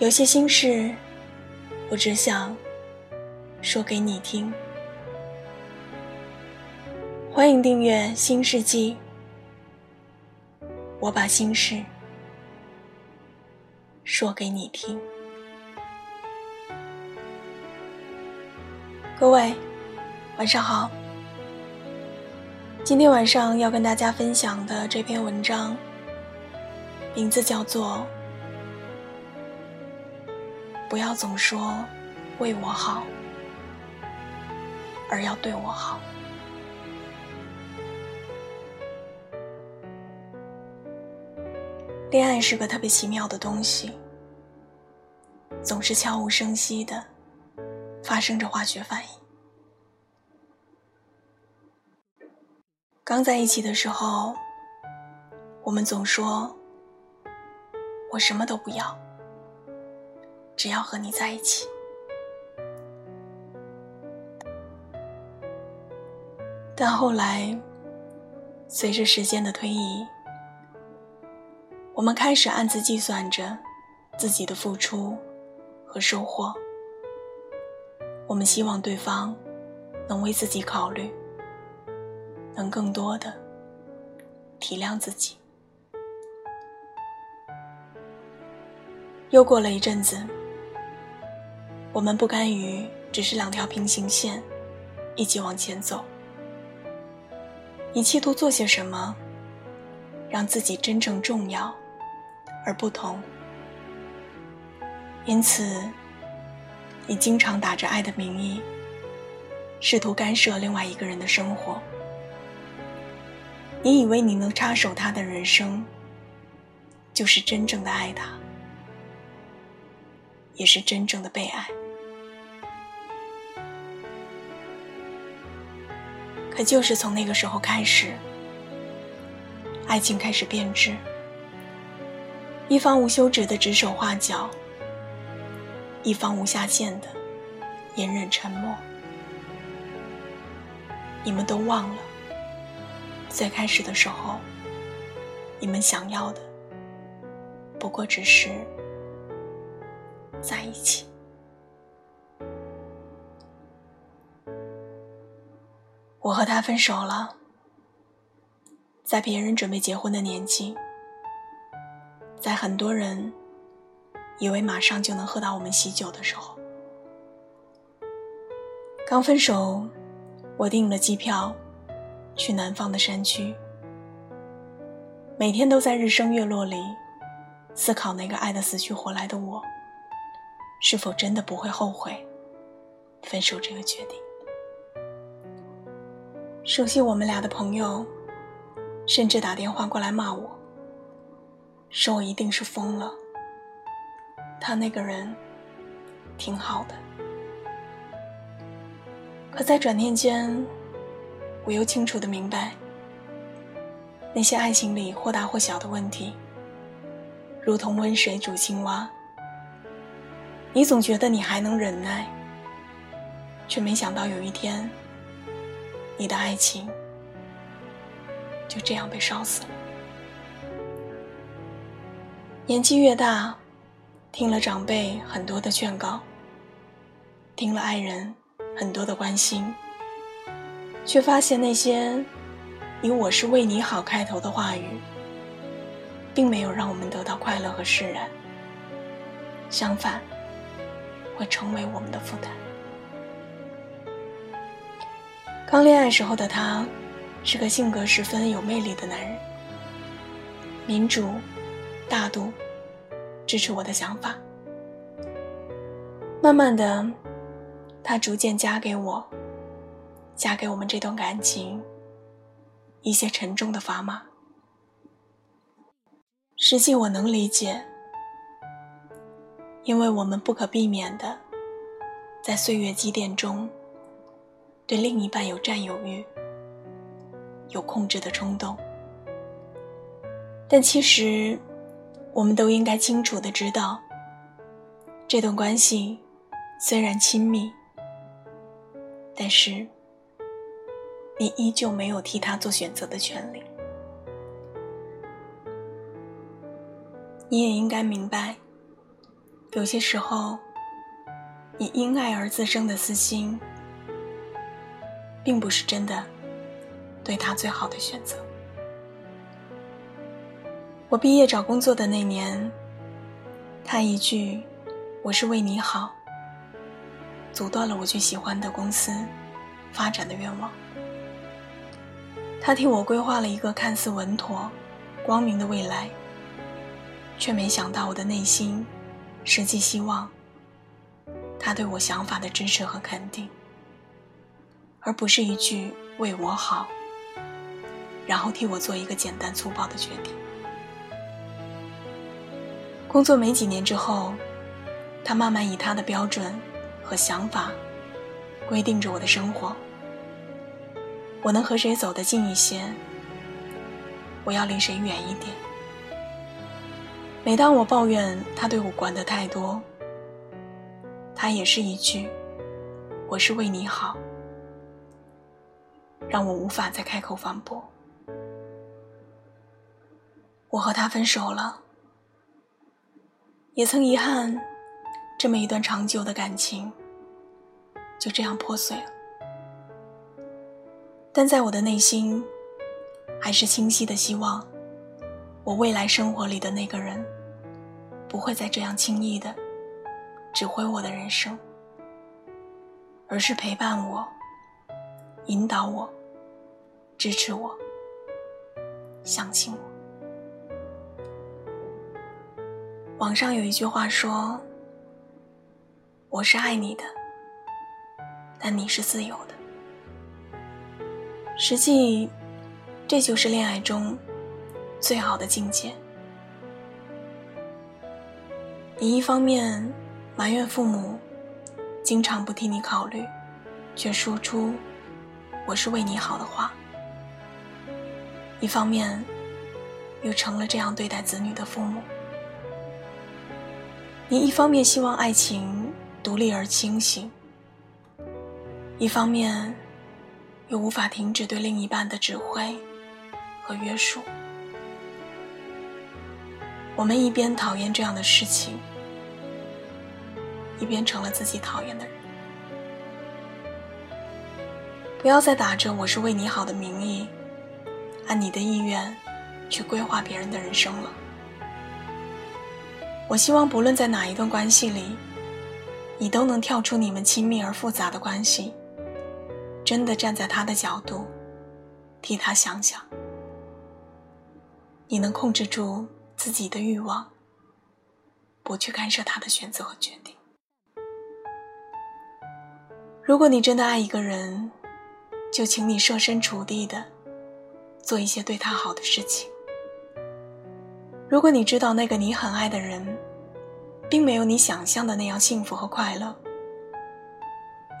有些心事，我只想说给你听。欢迎订阅《新世纪》，我把心事说给你听。各位，晚上好。今天晚上要跟大家分享的这篇文章，名字叫做。不要总说为我好，而要对我好。恋爱是个特别奇妙的东西，总是悄无声息的发生着化学反应。刚在一起的时候，我们总说我什么都不要。只要和你在一起，但后来，随着时间的推移，我们开始暗自计算着自己的付出和收获。我们希望对方能为自己考虑，能更多的体谅自己。又过了一阵子。我们不甘于只是两条平行线，一起往前走。你企图做些什么，让自己真正重要而不同。因此，你经常打着爱的名义，试图干涉另外一个人的生活。你以为你能插手他的人生，就是真正的爱他，也是真正的被爱。可就是从那个时候开始，爱情开始变质，一方无休止的指手画脚，一方无下限的隐忍沉默。你们都忘了，最开始的时候，你们想要的不过只是在一起。我和他分手了，在别人准备结婚的年纪，在很多人以为马上就能喝到我们喜酒的时候，刚分手，我订了机票，去南方的山区，每天都在日升月落里思考那个爱的死去活来的我，是否真的不会后悔分手这个决定。熟悉我们俩的朋友，甚至打电话过来骂我，说我一定是疯了。他那个人挺好的，可在转念间，我又清楚的明白，那些爱情里或大或小的问题，如同温水煮青蛙，你总觉得你还能忍耐，却没想到有一天。你的爱情就这样被烧死了。年纪越大，听了长辈很多的劝告，听了爱人很多的关心，却发现那些以“我是为你好”开头的话语，并没有让我们得到快乐和释然，相反，会成为我们的负担。刚恋爱时候的他，是个性格十分有魅力的男人，民主、大度，支持我的想法。慢慢的，他逐渐加给我，加给我们这段感情一些沉重的砝码。实际我能理解，因为我们不可避免的在岁月积淀中，对另一半有占有欲，有控制的冲动。但其实，我们都应该清楚的知道，这段关系虽然亲密，但是你依旧没有替他做选择的权利。你也应该明白，有些时候，你因爱而滋生的私心，并不是真的对他最好的选择。我毕业找工作的那年，他一句“我是为你好”，阻断了我去喜欢的公司发展的愿望。他替我规划了一个看似稳妥、光明的未来，却没想到我的内心实际希望他对我想法的支持和肯定，而不是一句“为我好”，然后替我做一个简单粗暴的决定。工作没几年之后，他慢慢以他的标准和想法规定着我的生活。我能和谁走得近一些，我要离谁远一点。每当我抱怨他对我管得太多，他也是一句“我是为你好”，让我无法再开口反驳。我和他分手了。也曾遗憾，这么一段长久的感情就这样破碎了。但在我的内心，还是清晰的希望，我未来生活里的那个人，不会再这样轻易的指挥我的人生，而是陪伴我、引导我、支持我、相信我。网上有一句话说：“我是爱你的，但你是自由的。”实际，这就是恋爱中最好的境界。你一方面埋怨父母经常不替你考虑，却说出“我是为你好”的话；一方面又成了这样对待子女的父母。你一方面希望爱情独立而清醒，一方面又无法停止对另一半的指挥和约束。我们一边讨厌这样的事情，一边成了自己讨厌的人。不要再打着“我是为你好”的名义，按你的意愿去规划别人的人生了。我希望，不论在哪一段关系里，你都能跳出你们亲密而复杂的关系，真的站在他的角度，替他想想。你能控制住自己的欲望，不去干涉他的选择和决定。如果你真的爱一个人，就请你设身处地的做一些对他好的事情。如果你知道那个你很爱的人，并没有你想象的那样幸福和快乐，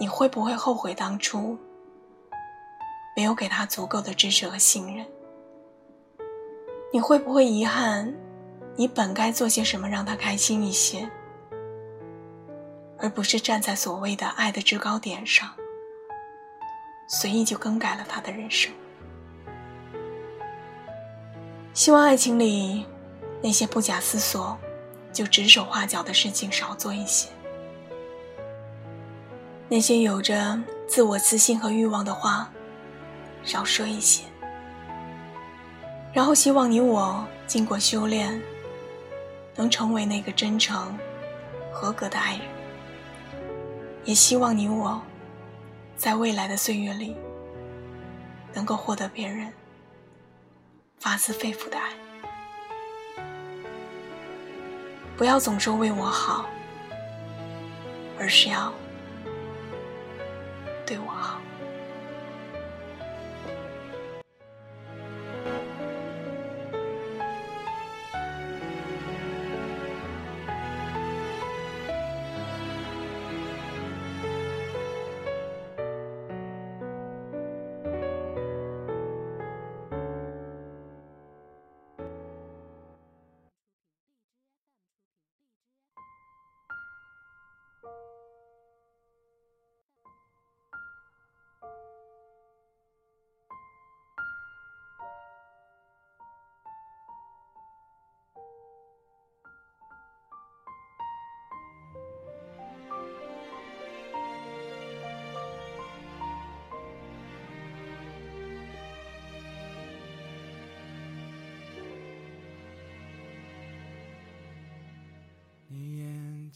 你会不会后悔当初没有给他足够的支持和信任？你会不会遗憾，你本该做些什么让他开心一些，而不是站在所谓的爱的制高点上，随意就更改了他的人生？希望爱情里。那些不假思索就指手画脚的事情少做一些，那些有着自我自信和欲望的话少说一些。然后希望你我经过修炼，能成为那个真诚、合格的爱人。也希望你我，在未来的岁月里，能够获得别人发自肺腑的爱。不要总说为我好，而是要对我好。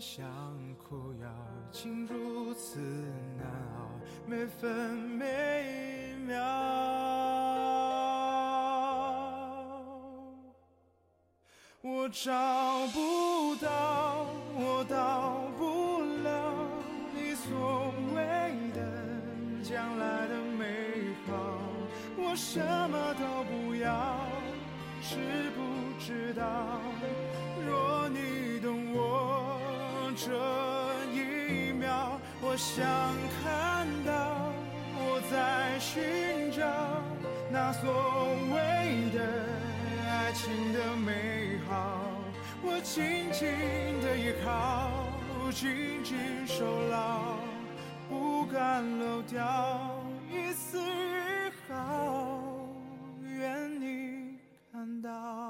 想哭要竟，如此难熬，每分每秒。我找不到，想看到我在寻找那所谓的爱情的美好我紧紧的依靠紧紧守牢不敢漏掉一丝一毫愿你看到。